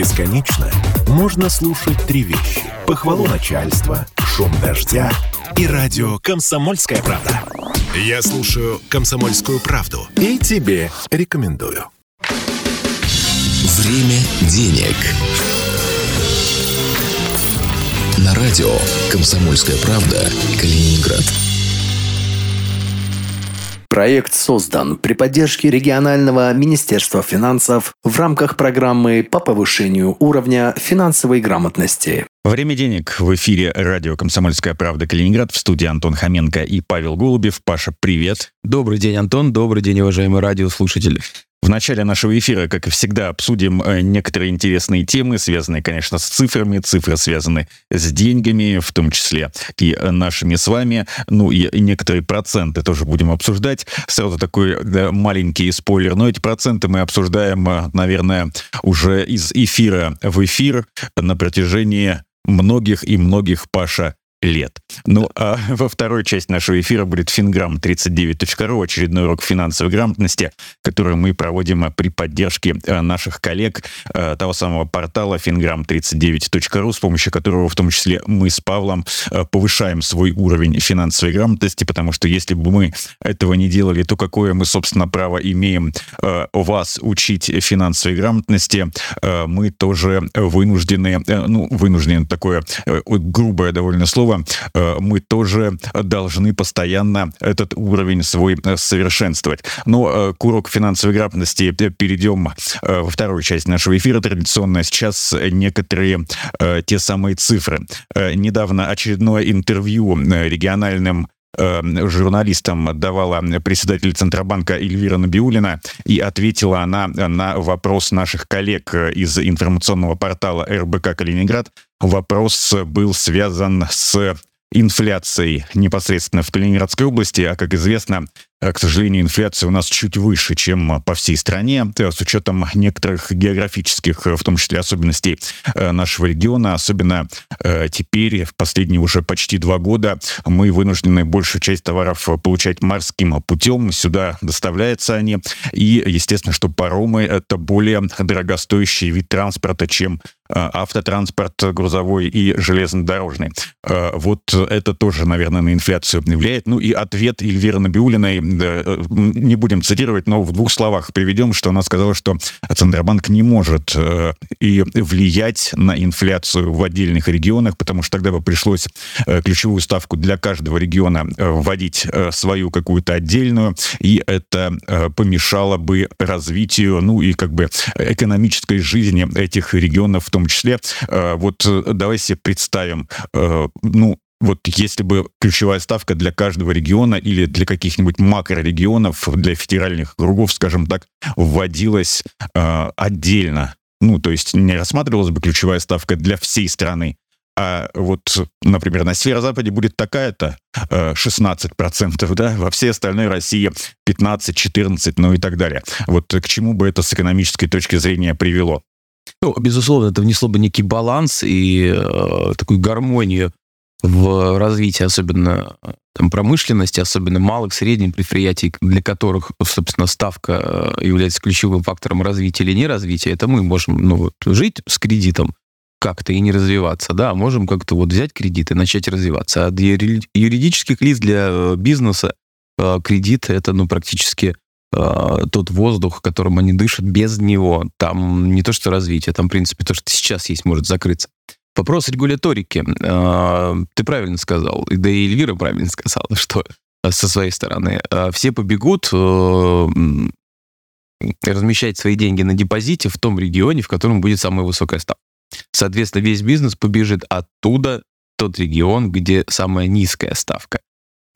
Бесконечно можно слушать три вещи. Похвалу начальства, шум дождя и радио «Комсомольская правда». Я слушаю «Комсомольскую правду» и тебе рекомендую. Время денег. На радио «Комсомольская правда» Калининград. Проект создан при поддержке регионального Министерства финансов в рамках программы по повышению уровня финансовой грамотности. Время денег в эфире радио «Комсомольская правда» Калининград. В студии Антон Хоменко и Павел Голубев. Паша, привет. Добрый день, Антон. Добрый день, уважаемые радиослушатели. В начале нашего эфира, как и всегда, обсудим э, некоторые интересные темы, связанные, конечно, с цифрами. Цифры связаны с деньгами, в том числе и нашими с вами. Ну и некоторые проценты тоже будем обсуждать. Сразу такой да, маленький спойлер. Но эти проценты мы обсуждаем, э, наверное, уже из эфира в эфир на протяжении многих и многих, Паша, лет. Ну, а во второй части нашего эфира будет fingram39.ru, очередной урок финансовой грамотности, который мы проводим при поддержке э, наших коллег э, того самого портала fingram39.ru, с помощью которого в том числе мы с Павлом повышаем свой уровень финансовой грамотности, потому что если бы мы этого не делали, то какое мы, собственно, право имеем вас учить финансовой грамотности, мы тоже вынуждены, ну, вынуждены такое грубое довольно слово, другого, э, мы тоже должны постоянно этот уровень свой э, совершенствовать. Но э, к уроку финансовой грамотности перейдем во вторую часть нашего эфира. Традиционно сейчас некоторые те самые цифры. Недавно очередное интервью региональным журналистам давала председатель Центробанка Эльвира Набиулина, и ответила она на вопрос наших коллег из информационного портала РБК Калининград. Вопрос был связан с инфляцией непосредственно в Калининградской области, а, как известно, к сожалению, инфляция у нас чуть выше, чем по всей стране, с учетом некоторых географических, в том числе особенностей э, нашего региона, особенно э, теперь, в последние уже почти два года, мы вынуждены большую часть товаров получать морским путем, сюда доставляются они, и, естественно, что паромы — это более дорогостоящий вид транспорта, чем э, автотранспорт грузовой и железнодорожный. Вот это тоже, наверное, на инфляцию влияет. Ну и ответ Эльвиры Набиулиной Э, не будем цитировать, но в двух словах приведем, что она сказала, что Центробанк не может э, и влиять на инфляцию в отдельных регионах, потому что тогда бы пришлось э, ключевую ставку для каждого региона вводить свою какую-то отдельную, и это помешало бы развитию, ну и как бы экономической жизни этих регионов в том числе. Вот давайте представим, ну, вот если бы ключевая ставка для каждого региона или для каких-нибудь макрорегионов, для федеральных кругов, скажем так, вводилась э, отдельно, ну, то есть не рассматривалась бы ключевая ставка для всей страны, а вот, например, на северо-западе будет такая-то, 16%, да, во всей остальной России 15-14, ну и так далее. Вот к чему бы это с экономической точки зрения привело? Ну, безусловно, это внесло бы некий баланс и э, такую гармонию в развитии, особенно там, промышленности, особенно малых, средних предприятий, для которых, собственно, ставка э, является ключевым фактором развития или неразвития, это мы можем ну, вот, жить с кредитом как-то и не развиваться, да, можем как-то вот взять кредит и начать развиваться. А для юридических лиц, для э, бизнеса э, кредит — это, ну, практически тот воздух, которым они дышат, без него там не то что развитие, там, в принципе, то, что сейчас есть, может закрыться. Вопрос регуляторики. А, ты правильно сказал, да и Эльвира правильно сказала, что со своей стороны все побегут э, размещать свои деньги на депозите в том регионе, в котором будет самая высокая ставка. Соответственно, весь бизнес побежит оттуда, тот регион, где самая низкая ставка.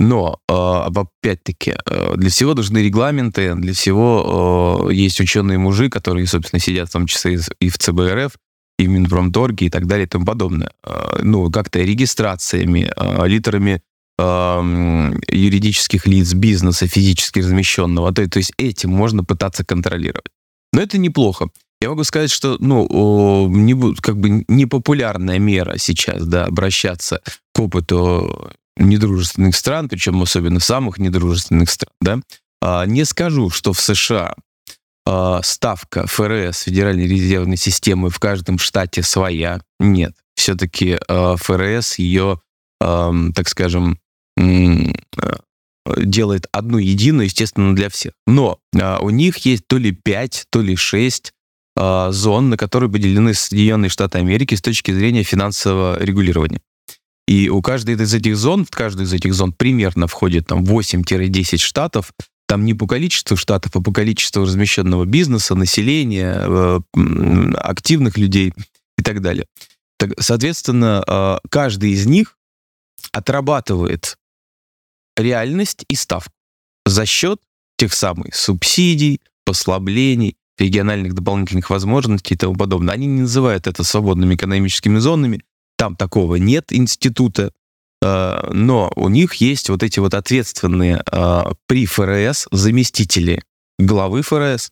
Но, э, опять-таки, э, для всего должны регламенты, для всего есть ученые мужи, которые, собственно, сидят в том числе и в ЦБРФ, и в Минпромторге и так далее и тому подобное. А, ну, как-то регистрациями, а, литерами юридических лиц, бизнеса физически размещенного. То есть этим можно пытаться контролировать. Но это неплохо. Я могу сказать, что, ну, не, как бы непопулярная мера сейчас, да, обращаться к опыту недружественных стран, причем особенно самых недружественных стран, да. А, не скажу, что в США э, ставка ФРС, Федеральной резервной системы, в каждом штате своя. Нет. Все-таки э, ФРС ее, так скажем, делает одну единую, естественно, для всех. Но у них есть то ли 5, то ли 6 э, зон, на которые поделены Соединенные Штаты Америки с точки зрения финансового регулирования. И у каждой из этих зон, в каждую из этих зон примерно входит там 8-10 штатов, там не по количеству штатов, а по количеству размещенного бизнеса, населения, э, активных людей и так далее. Так, соответственно, э, каждый из них отрабатывает реальность и ставку за счет тех самых субсидий, послаблений, региональных дополнительных возможностей и тому подобное. Они не называют это свободными экономическими зонами, там такого нет института, э, но у них есть вот эти вот ответственные э, при ФРС заместители главы ФРС,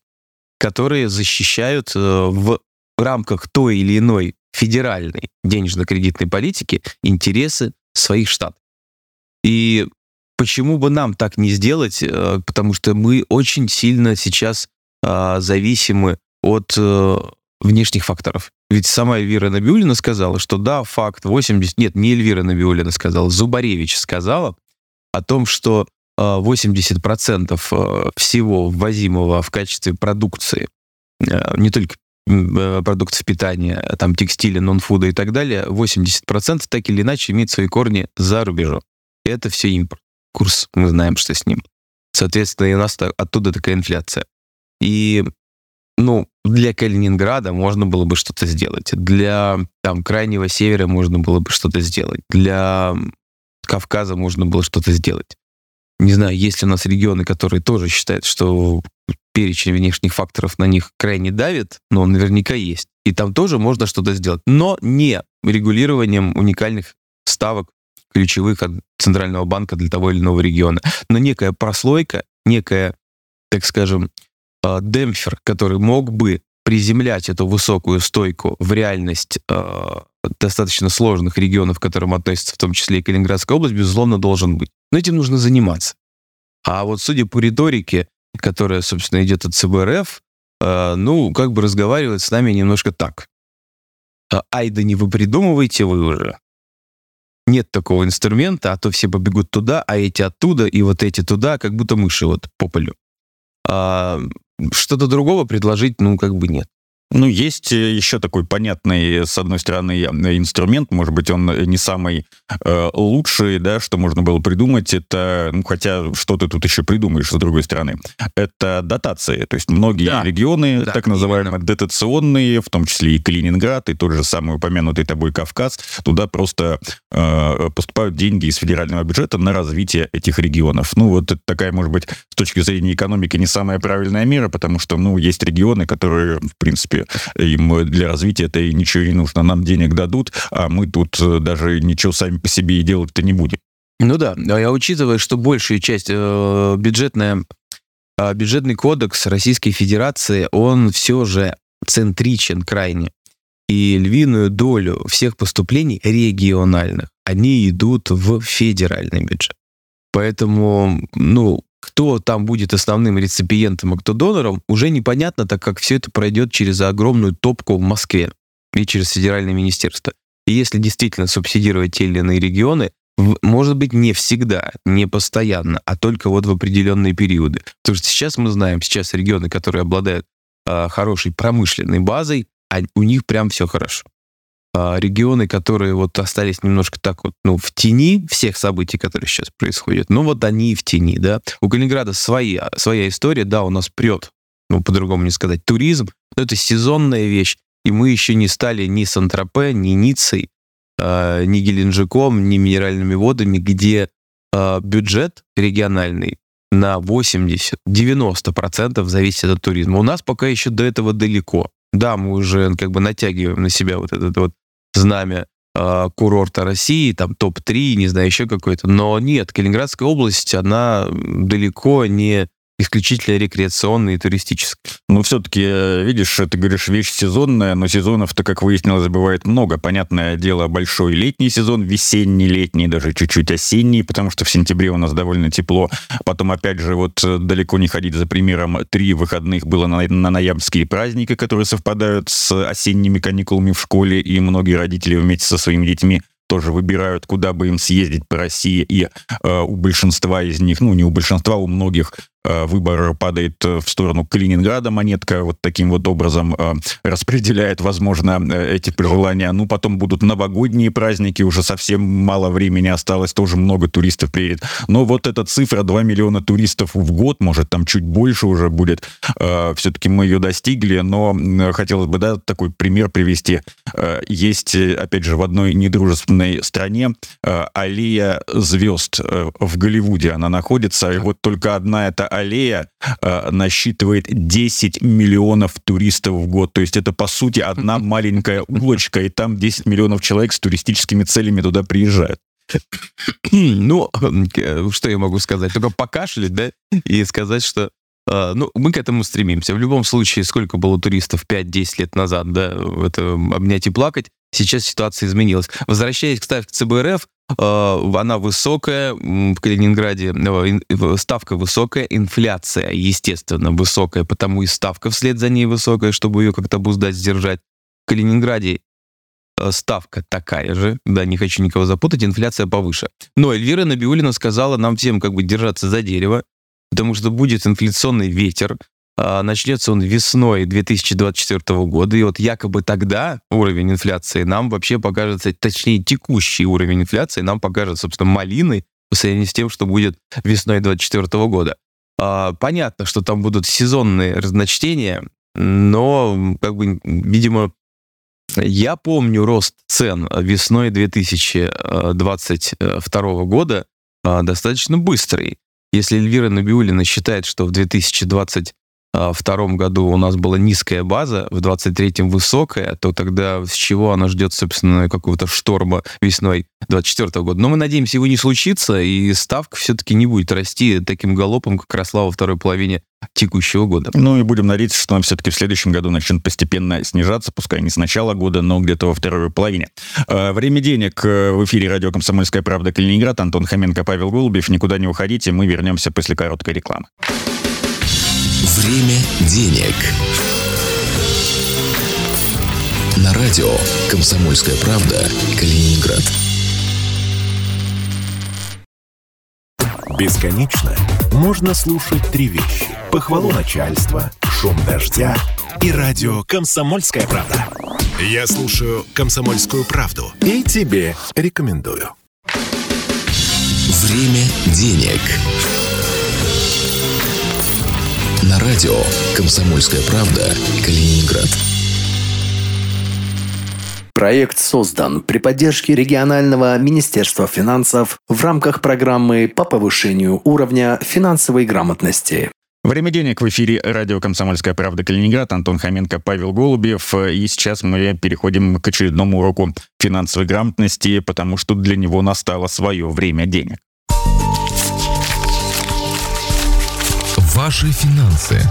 которые защищают э, в рамках той или иной федеральной денежно-кредитной политики интересы своих штатов. И почему бы нам так не сделать, потому что мы очень сильно сейчас зависимы от внешних факторов. Ведь сама Эльвира Набиулина сказала, что да, факт 80... Нет, не Эльвира Набиулина сказала, Зубаревич сказала о том, что 80% а, а, всего ввозимого в качестве продукции, а, не только продуктов питания, там текстиля, нон-фуда и так далее, 80% так или иначе имеет свои корни за рубежом. Это все импорт. Курс, мы знаем, что с ним. Соответственно, и у нас оттуда такая инфляция. И ну, для Калининграда можно было бы что-то сделать. Для там, Крайнего Севера можно было бы что-то сделать. Для Кавказа можно было что-то сделать. Не знаю, есть ли у нас регионы, которые тоже считают, что перечень внешних факторов на них крайне давит, но он наверняка есть. И там тоже можно что-то сделать. Но не регулированием уникальных ставок ключевых от Центрального банка для того или иного региона. Но некая прослойка, некая, так скажем, э, демпфер, который мог бы приземлять эту высокую стойку в реальность э, достаточно сложных регионов, к которым относится в том числе и Калининградская область, безусловно, должен быть. Но этим нужно заниматься. А вот судя по риторике, которая, собственно, идет от ЦБРФ, э, ну, как бы разговаривает с нами немножко так. «А, ай, да не вы придумываете вы уже. Нет такого инструмента, а то все побегут туда, а эти оттуда, и вот эти туда, как будто мыши вот по полю. А, что-то другого предложить, ну, как бы нет. Ну, есть э, еще такой понятный, с одной стороны, инструмент, может быть, он не самый э, лучший, да, что можно было придумать, это, ну, хотя что ты тут еще придумаешь, с другой стороны, это дотации, то есть многие да. регионы, да, так называемые именно. дотационные, в том числе и Калининград, и тот же самый упомянутый тобой Кавказ, туда просто э, поступают деньги из федерального бюджета на развитие этих регионов. Ну, вот это такая, может быть, с точки зрения экономики не самая правильная мера, потому что, ну, есть регионы, которые, в принципе, им для развития это ничего не нужно. Нам денег дадут, а мы тут э, даже ничего сами по себе и делать-то не будем. Ну да, а я учитывая, что большая часть э, бюджетная, э, бюджетный кодекс Российской Федерации, он все же центричен крайне. И львиную долю всех поступлений региональных, они идут в федеральный бюджет. Поэтому, ну, кто там будет основным реципиентом, а кто донором, уже непонятно, так как все это пройдет через огромную топку в Москве и через федеральное министерство. И если действительно субсидировать те или иные регионы, может быть, не всегда, не постоянно, а только вот в определенные периоды. Потому что сейчас мы знаем, сейчас регионы, которые обладают э, хорошей промышленной базой, а у них прям все хорошо. А, регионы, которые вот остались немножко так вот, ну, в тени всех событий, которые сейчас происходят, ну, вот они и в тени, да. У Калининграда своя, своя история, да, у нас прет, ну, по-другому не сказать, туризм, но это сезонная вещь, и мы еще не стали ни Сан-Тропе, ни Ниццей, э, ни Геленджиком, ни минеральными водами, где э, бюджет региональный на 80-90% зависит от туризма. У нас пока еще до этого далеко. Да, мы уже как бы натягиваем на себя вот этот вот знамя э, курорта России, там топ-3, не знаю, еще какой-то. Но нет, Калининградская область, она далеко не исключительно рекреационной и туристической. Ну, все-таки, э, видишь, ты говоришь, вещь сезонная, но сезонов-то, как выяснилось, бывает много. Понятное дело, большой летний сезон, весенний, летний, даже чуть-чуть осенний, потому что в сентябре у нас довольно тепло. Потом, опять же, вот э, далеко не ходить за примером, три выходных было на, на ноябрьские праздники, которые совпадают с осенними каникулами в школе, и многие родители вместе со своими детьми тоже выбирают, куда бы им съездить по России, и э, у большинства из них, ну не у большинства, у многих выбор падает э, в сторону Калининграда, монетка вот таким вот образом э, распределяет, возможно, эти пожелания. Ну, потом будут новогодние праздники, уже совсем мало времени осталось, тоже много туристов приедет. Но вот эта цифра 2 миллиона туристов в год, может, там чуть больше уже будет, все-таки мы ее достигли, но хотелось бы, да, такой пример привести. Есть, опять же, в одной недружественной стране аллея звезд в Голливуде, она находится, и вот только одна эта аллея э, насчитывает 10 миллионов туристов в год. То есть это, по сути, одна маленькая улочка, и там 10 миллионов человек с туристическими целями туда приезжают. Ну, э, что я могу сказать? Только покашлять, да, и сказать, что э, ну, мы к этому стремимся. В любом случае, сколько было туристов 5-10 лет назад, да, это обнять и плакать, сейчас ситуация изменилась. Возвращаясь, к ЦБРФ, Э, она высокая, в Калининграде э, ставка высокая, инфляция, естественно, высокая, потому и ставка вслед за ней высокая, чтобы ее как-то обуздать, сдержать. В Калининграде э, ставка такая же, да, не хочу никого запутать, инфляция повыше. Но Эльвира Набиулина сказала нам всем как бы держаться за дерево, потому что будет инфляционный ветер, начнется он весной 2024 года, и вот якобы тогда уровень инфляции нам вообще покажется, точнее текущий уровень инфляции нам покажется, собственно, малиной по сравнению с тем, что будет весной 2024 года. А, понятно, что там будут сезонные разночтения, но, как бы, видимо, я помню рост цен весной 2022 года а, достаточно быстрый. Если Эльвира Набиулина считает, что в 2020 втором году у нас была низкая база, в 23-м высокая, то тогда с чего она ждет, собственно, какого-то шторма весной 24 года? Но мы надеемся, его не случится, и ставка все-таки не будет расти таким галопом, как росла во второй половине текущего года. Ну и будем надеяться, что она все-таки в следующем году начнет постепенно снижаться, пускай не с начала года, но где-то во второй половине. А, время денег э, в эфире радио «Комсомольская правда» Калининград. Антон Хоменко, Павел Голубев. Никуда не уходите, мы вернемся после короткой рекламы. Время денег. На радио «Комсомольская правда» Калининград. Бесконечно можно слушать три вещи. Похвалу начальства, шум дождя и радио «Комсомольская правда». Я слушаю «Комсомольскую правду» и тебе рекомендую. Время денег на радио «Комсомольская правда» Калининград. Проект создан при поддержке регионального Министерства финансов в рамках программы по повышению уровня финансовой грамотности. Время денег в эфире радио «Комсомольская правда» Калининград. Антон Хоменко, Павел Голубев. И сейчас мы переходим к очередному уроку финансовой грамотности, потому что для него настало свое время денег. Ваши финансы.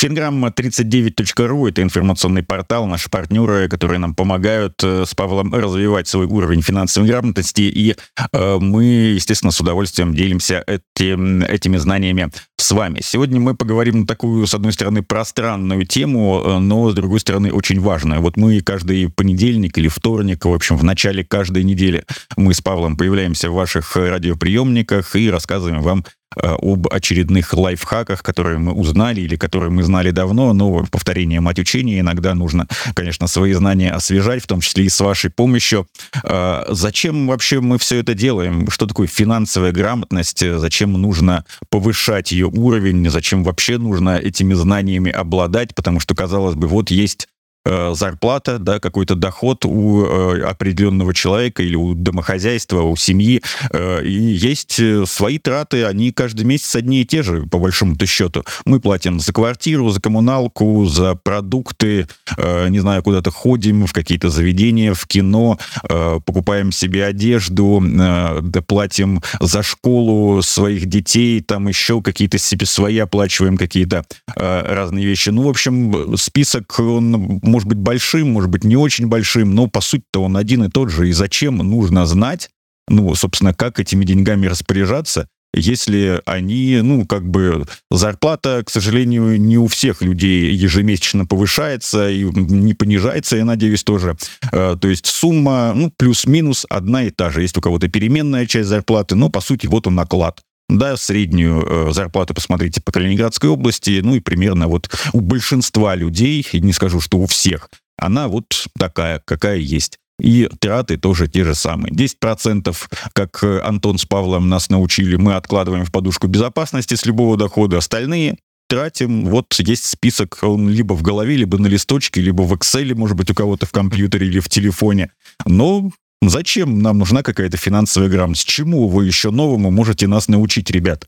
Финграмма39.ру – это информационный портал, наши партнеры, которые нам помогают э, с Павлом развивать свой уровень финансовой грамотности, и э, мы, естественно, с удовольствием делимся этим, этими знаниями с вами. Сегодня мы поговорим на такую, с одной стороны, пространную тему, э, но, с другой стороны, очень важную. Вот мы каждый понедельник или вторник, в общем, в начале каждой недели мы с Павлом появляемся в ваших радиоприемниках и рассказываем вам об очередных лайфхаках, которые мы узнали или которые мы знали давно, но повторение мать учения, иногда нужно, конечно, свои знания освежать, в том числе и с вашей помощью. Э, зачем вообще мы все это делаем? Что такое финансовая грамотность? Зачем нужно повышать ее уровень? Зачем вообще нужно этими знаниями обладать? Потому что, казалось бы, вот есть э, зарплата, да, какой-то доход у э, определенного человека или у домохозяйства, у семьи, э, и есть э, свои траты, они каждый месяц одни и те же, по большому-то счету. Мы платим за квартиру, за коммуналку, за продукты, э, не знаю, куда-то ходим, в какие-то заведения, в кино, э, покупаем себе одежду, э, платим за школу своих детей, там еще какие-то себе свои оплачиваем какие-то э, разные вещи. Ну, в общем, список, он может быть большим, может быть не очень большим, но по сути-то он один и тот же. И зачем нужно знать, ну, собственно, как этими деньгами распоряжаться, если они, ну, как бы зарплата, к сожалению, не у всех людей ежемесячно повышается и не понижается, я надеюсь, тоже. Э, то есть сумма, ну, плюс-минус одна и та же. Есть у кого-то переменная часть зарплаты, но, по сути, вот он наклад. Да, среднюю э, зарплату посмотрите по Калининградской области, ну и примерно вот у большинства людей, не скажу, что у всех, она вот такая, какая есть. И траты тоже те же самые. 10%, как э, Антон с Павлом нас научили, мы откладываем в подушку безопасности с любого дохода. Остальные тратим, вот есть список, он либо в голове, либо на листочке, либо в Excel, может быть, у кого-то в компьютере или в телефоне. Но зачем нам нужна какая-то финансовая грамотность? Чему вы еще новому можете нас научить, ребят?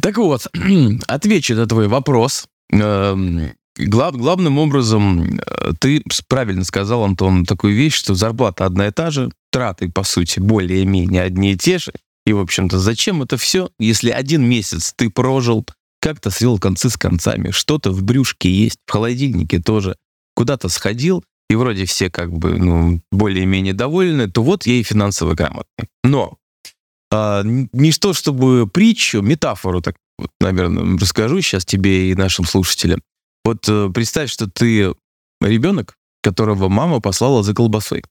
Так вот, отвечу на твой вопрос. Эм, глав, главным образом, э, ты правильно сказал, Антон, такую вещь, что зарплата одна и та же, траты, по сути, более-менее одни и те же. И, в общем-то, зачем это все, если один месяц ты прожил, как-то свел концы с концами, что-то в брюшке есть, в холодильнике тоже, куда-то сходил, и вроде все как бы ну, более-менее довольны, то вот я и финансово грамотный. Но а, не что, чтобы притчу, метафору, так вот, наверное, расскажу сейчас тебе и нашим слушателям. Вот э, представь, что ты ребенок, которого мама послала за колбасой.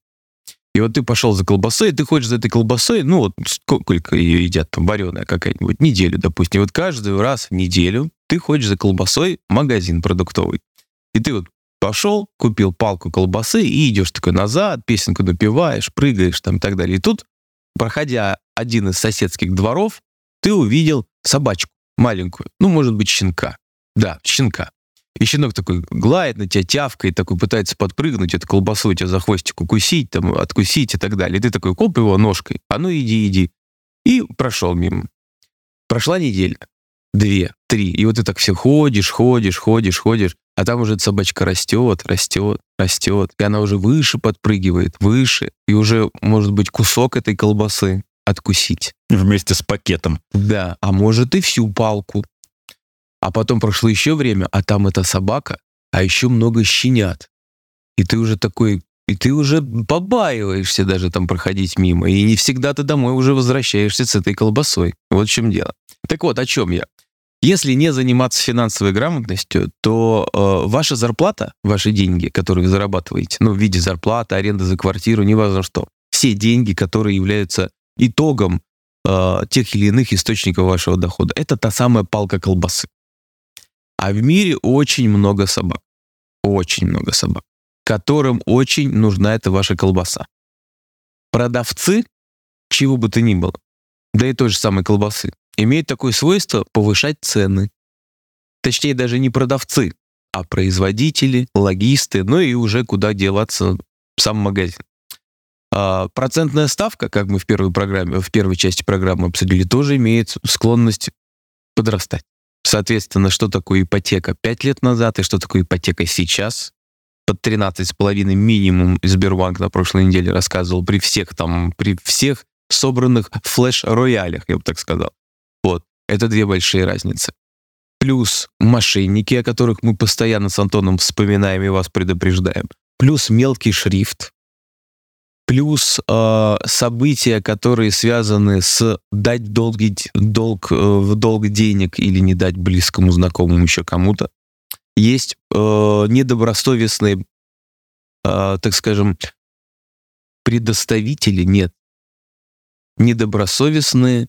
И вот ты пошел за колбасой, ты ходишь за этой колбасой, ну вот сколько ее едят, там, вареная какая-нибудь, неделю, допустим. И вот каждый раз в неделю ты ходишь за колбасой магазин продуктовый. И ты вот пошел, купил палку колбасы и идешь такой назад, песенку напеваешь, прыгаешь там и так далее. И тут, проходя один из соседских дворов, ты увидел собачку маленькую, ну, может быть, щенка. Да, щенка. И щенок такой глает на тебя, тявкает, такой пытается подпрыгнуть, эту колбасу у тебя за хвостик укусить, там, откусить и так далее. И ты такой, коп его ножкой, а ну иди, иди. И прошел мимо. Прошла неделя, две, три. И вот ты так все ходишь, ходишь, ходишь, ходишь, а там уже собачка растет, растет, растет. И она уже выше подпрыгивает, выше. И уже, может быть, кусок этой колбасы откусить. Вместе с пакетом. Да, а может и всю палку. А потом прошло еще время, а там эта собака, а еще много щенят. И ты уже такой, и ты уже побаиваешься даже там проходить мимо. И не всегда ты домой уже возвращаешься с этой колбасой. Вот в чем дело. Так вот, о чем я. Если не заниматься финансовой грамотностью, то э, ваша зарплата, ваши деньги, которые вы зарабатываете, ну, в виде зарплаты, аренды за квартиру, неважно что, все деньги, которые являются итогом э, тех или иных источников вашего дохода, это та самая палка колбасы. А в мире очень много собак. Очень много собак, которым очень нужна эта ваша колбаса. Продавцы, чего бы то ни было, да и той же самой колбасы, имеют такое свойство повышать цены. Точнее, даже не продавцы, а производители, логисты, ну и уже куда деваться сам магазин. А процентная ставка, как мы в первой программе, в первой части программы обсудили, тоже имеет склонность подрастать. Соответственно, что такое ипотека 5 лет назад и что такое ипотека сейчас. Под 13,5 минимум Сбербанк на прошлой неделе рассказывал при всех там, при всех собранных флеш-роялях, я бы так сказал. Это две большие разницы. Плюс мошенники, о которых мы постоянно с Антоном вспоминаем и вас предупреждаем. Плюс мелкий шрифт, плюс э, события, которые связаны с дать долгий, долг, э, долг денег или не дать близкому знакомому еще кому-то. Есть э, недобросовестные, э, так скажем, предоставители, нет, недобросовестные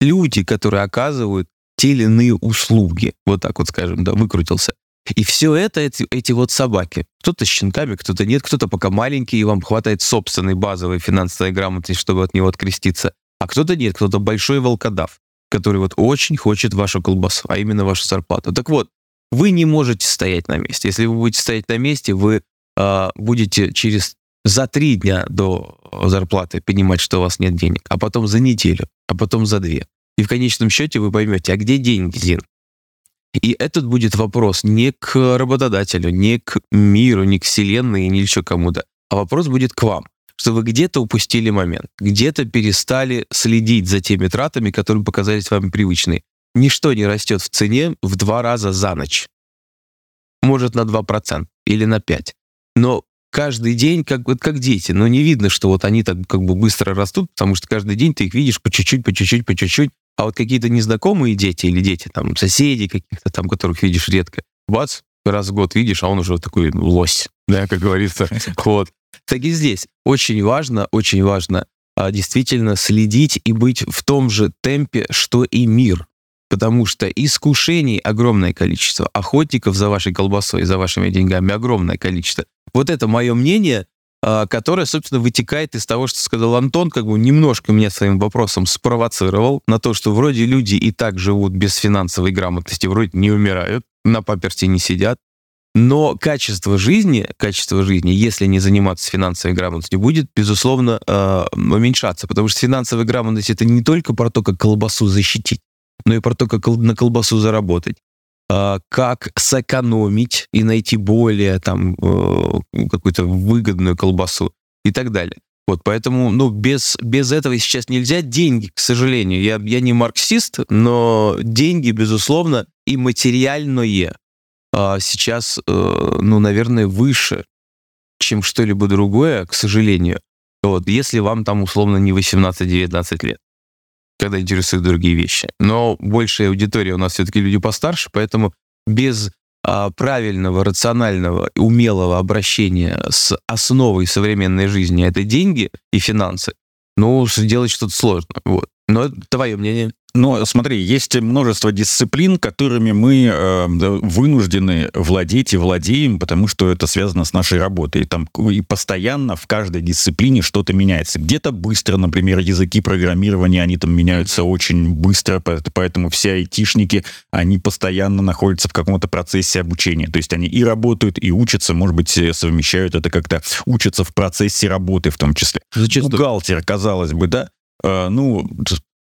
люди, которые оказывают те или иные услуги. Вот так вот скажем, да, выкрутился. И все это эти, эти вот собаки. Кто-то с щенками, кто-то нет, кто-то пока маленький, и вам хватает собственной базовой финансовой грамотности, чтобы от него откреститься. А кто-то нет, кто-то большой волкодав, который вот очень хочет вашу колбасу, а именно вашу зарплату. Так вот, вы не можете стоять на месте. Если вы будете стоять на месте, вы э, будете через за три дня до зарплаты понимать, что у вас нет денег, а потом за неделю, а потом за две. И в конечном счете вы поймете, а где деньги, Зин? И этот будет вопрос не к работодателю, не к миру, не к вселенной, не еще кому-то, а вопрос будет к вам что вы где-то упустили момент, где-то перестали следить за теми тратами, которые показались вам привычные. Ничто не растет в цене в два раза за ночь. Может, на 2% или на 5%. Но каждый день, как, вот как дети, но не видно, что вот они так как бы быстро растут, потому что каждый день ты их видишь по чуть-чуть, по чуть-чуть, по чуть-чуть. А вот какие-то незнакомые дети или дети, там, соседи каких-то там, которых видишь редко, бац, раз в год видишь, а он уже такой лось, да, как говорится. Вот. Так и здесь очень важно, очень важно а, действительно следить и быть в том же темпе, что и мир. Потому что искушений огромное количество, охотников за вашей колбасой, за вашими деньгами огромное количество. Вот это мое мнение, а, которое, собственно, вытекает из того, что сказал Антон, как бы немножко меня своим вопросом спровоцировал на то, что вроде люди и так живут без финансовой грамотности, вроде не умирают, на паперте не сидят, но качество жизни, качество жизни, если не заниматься финансовой грамотностью, будет, безусловно, э, уменьшаться. Потому что финансовая грамотность это не только про то, как колбасу защитить, но и про то, как на колбасу заработать э, как сэкономить и найти более там э, какую-то выгодную колбасу и так далее. Вот, поэтому, ну, без, без этого сейчас нельзя. Деньги, к сожалению, я, я не марксист, но деньги, безусловно, и материальное а, сейчас, э, ну, наверное, выше, чем что-либо другое, к сожалению. Вот, если вам там условно не 18-19 лет, когда интересуют другие вещи. Но большая аудитория у нас все-таки люди постарше, поэтому без а, правильного, рационального, умелого обращения с основой современной жизни, это деньги и финансы, ну, сделать что-то сложно. Вот. Но это твое мнение. Но смотри, есть множество дисциплин, которыми мы э, вынуждены владеть и владеем, потому что это связано с нашей работой. И там и постоянно в каждой дисциплине что-то меняется. Где-то быстро, например, языки программирования, они там меняются очень быстро, поэтому все айтишники, они постоянно находятся в каком-то процессе обучения. То есть они и работают, и учатся, может быть, совмещают это как-то, учатся в процессе работы в том числе. Зачастую. Бухгалтер, казалось бы, да, э, ну,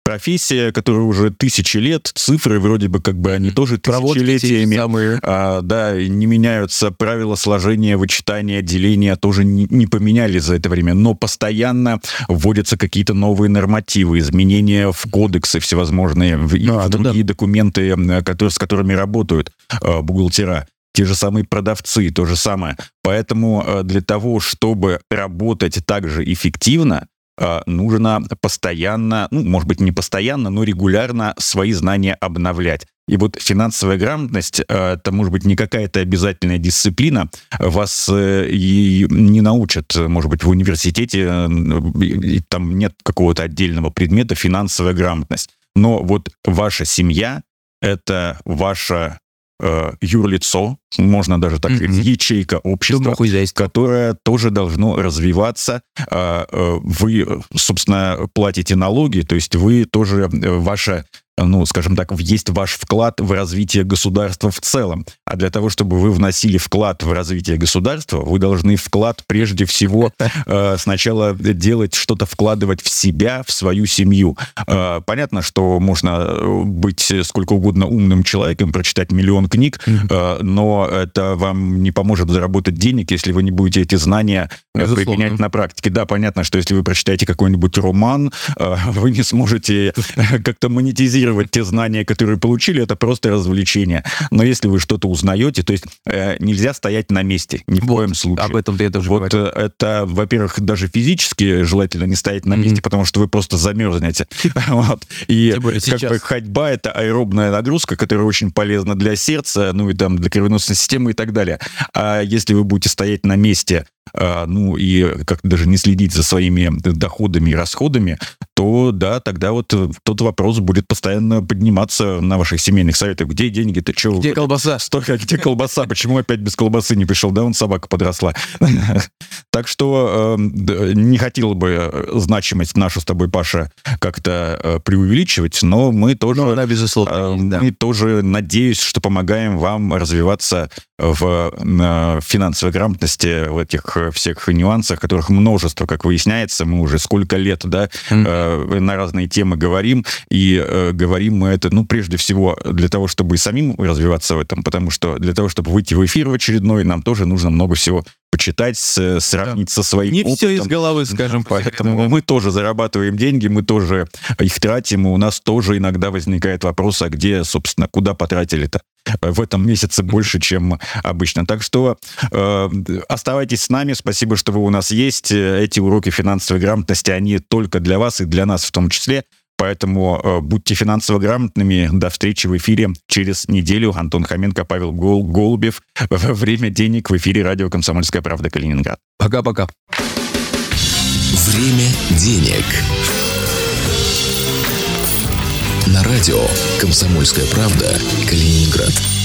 профессия, которая уже тысячи лет, цифры вроде бы как бы они тоже тысячелетиями, самые... а, да, не меняются, правила сложения, вычитания, деления тоже не, не поменялись за это время, но постоянно вводятся какие-то новые нормативы, изменения в кодексы всевозможные, в, а, в да, другие да. документы, которые, с которыми работают а, бухгалтера те же самые продавцы, то же самое. Поэтому а, для того, чтобы работать также эффективно, а, нужно постоянно, ну, может быть, не постоянно, но регулярно свои знания обновлять. И вот финансовая грамотность, а, это может быть не какая-то обязательная дисциплина, вас э, и не научат, может быть, в университете, э, там нет какого-то отдельного предмета финансовая грамотность. Но вот ваша семья, это ваша э, юрлицо, можно даже так сказать, mm-hmm. ячейка общества, которое тоже должно развиваться. Э, э, вы, собственно, платите налоги, то есть вы тоже, э, ваша ну, скажем так, есть ваш вклад в развитие государства в целом. А для того, чтобы вы вносили вклад в развитие государства, вы должны вклад прежде всего э, сначала делать что-то, вкладывать в себя, в свою семью. Э, понятно, что можно э, быть сколько угодно умным человеком, прочитать миллион книг, э, но это вам не поможет заработать денег, если вы не будете эти знания э, применять на практике. Да, понятно, что если вы прочитаете какой-нибудь роман, э, вы не сможете э, как-то монетизировать анализировать те знания, которые получили, это просто развлечение. Но если вы что-то узнаете, то есть э, нельзя стоять на месте, ни в вот, коем случае. Об этом я тоже Вот говорю. Э, это, во-первых, даже физически желательно не стоять на месте, mm-hmm. потому что вы просто замерзнете. вот. И как бы ходьба — это аэробная нагрузка, которая очень полезна для сердца, ну и там для кровеносной системы и так далее. А если вы будете стоять на месте а, ну и как даже не следить за своими доходами и расходами, то да, тогда вот э, тот вопрос будет постоянно подниматься на ваших семейных советах. Где деньги? Ты что? Где колбаса? Столько, где колбаса? Почему опять без колбасы не пришел? Да, он собака подросла. Так что э, не хотел бы э, значимость нашу с тобой, Паша, как-то э, преувеличивать, но мы тоже, Ну, она, безусловно, э, да. мы тоже надеюсь, что помогаем вам развиваться в э, финансовой грамотности, в этих э, всех нюансах, которых множество, как выясняется, мы уже сколько лет, да, Мгм. Э, на разные темы говорим, и э, говорим мы это, ну, прежде всего, для того, чтобы и самим развиваться в этом, потому что для того, чтобы выйти в эфир в очередной, нам тоже нужно много всего почитать, с- сравнить со своим Не все из опытом. головы, скажем по Поэтому мы тоже зарабатываем деньги, мы тоже их тратим, и у нас тоже иногда возникает вопрос, а где, собственно, куда потратили-то? э, в этом месяце больше, чем обычно. Так что э, оставайтесь с нами, спасибо, что вы у нас есть. Эти уроки финансовой грамотности, они только для вас и для нас в том числе. Поэтому э, будьте финансово грамотными. До встречи в эфире через неделю. Антон Хоменко, Павел Гол- Голубев. Время денег в эфире радио «Комсомольская правда» Калининград. Пока-пока. Время денег. На радио «Комсомольская правда» Калининград.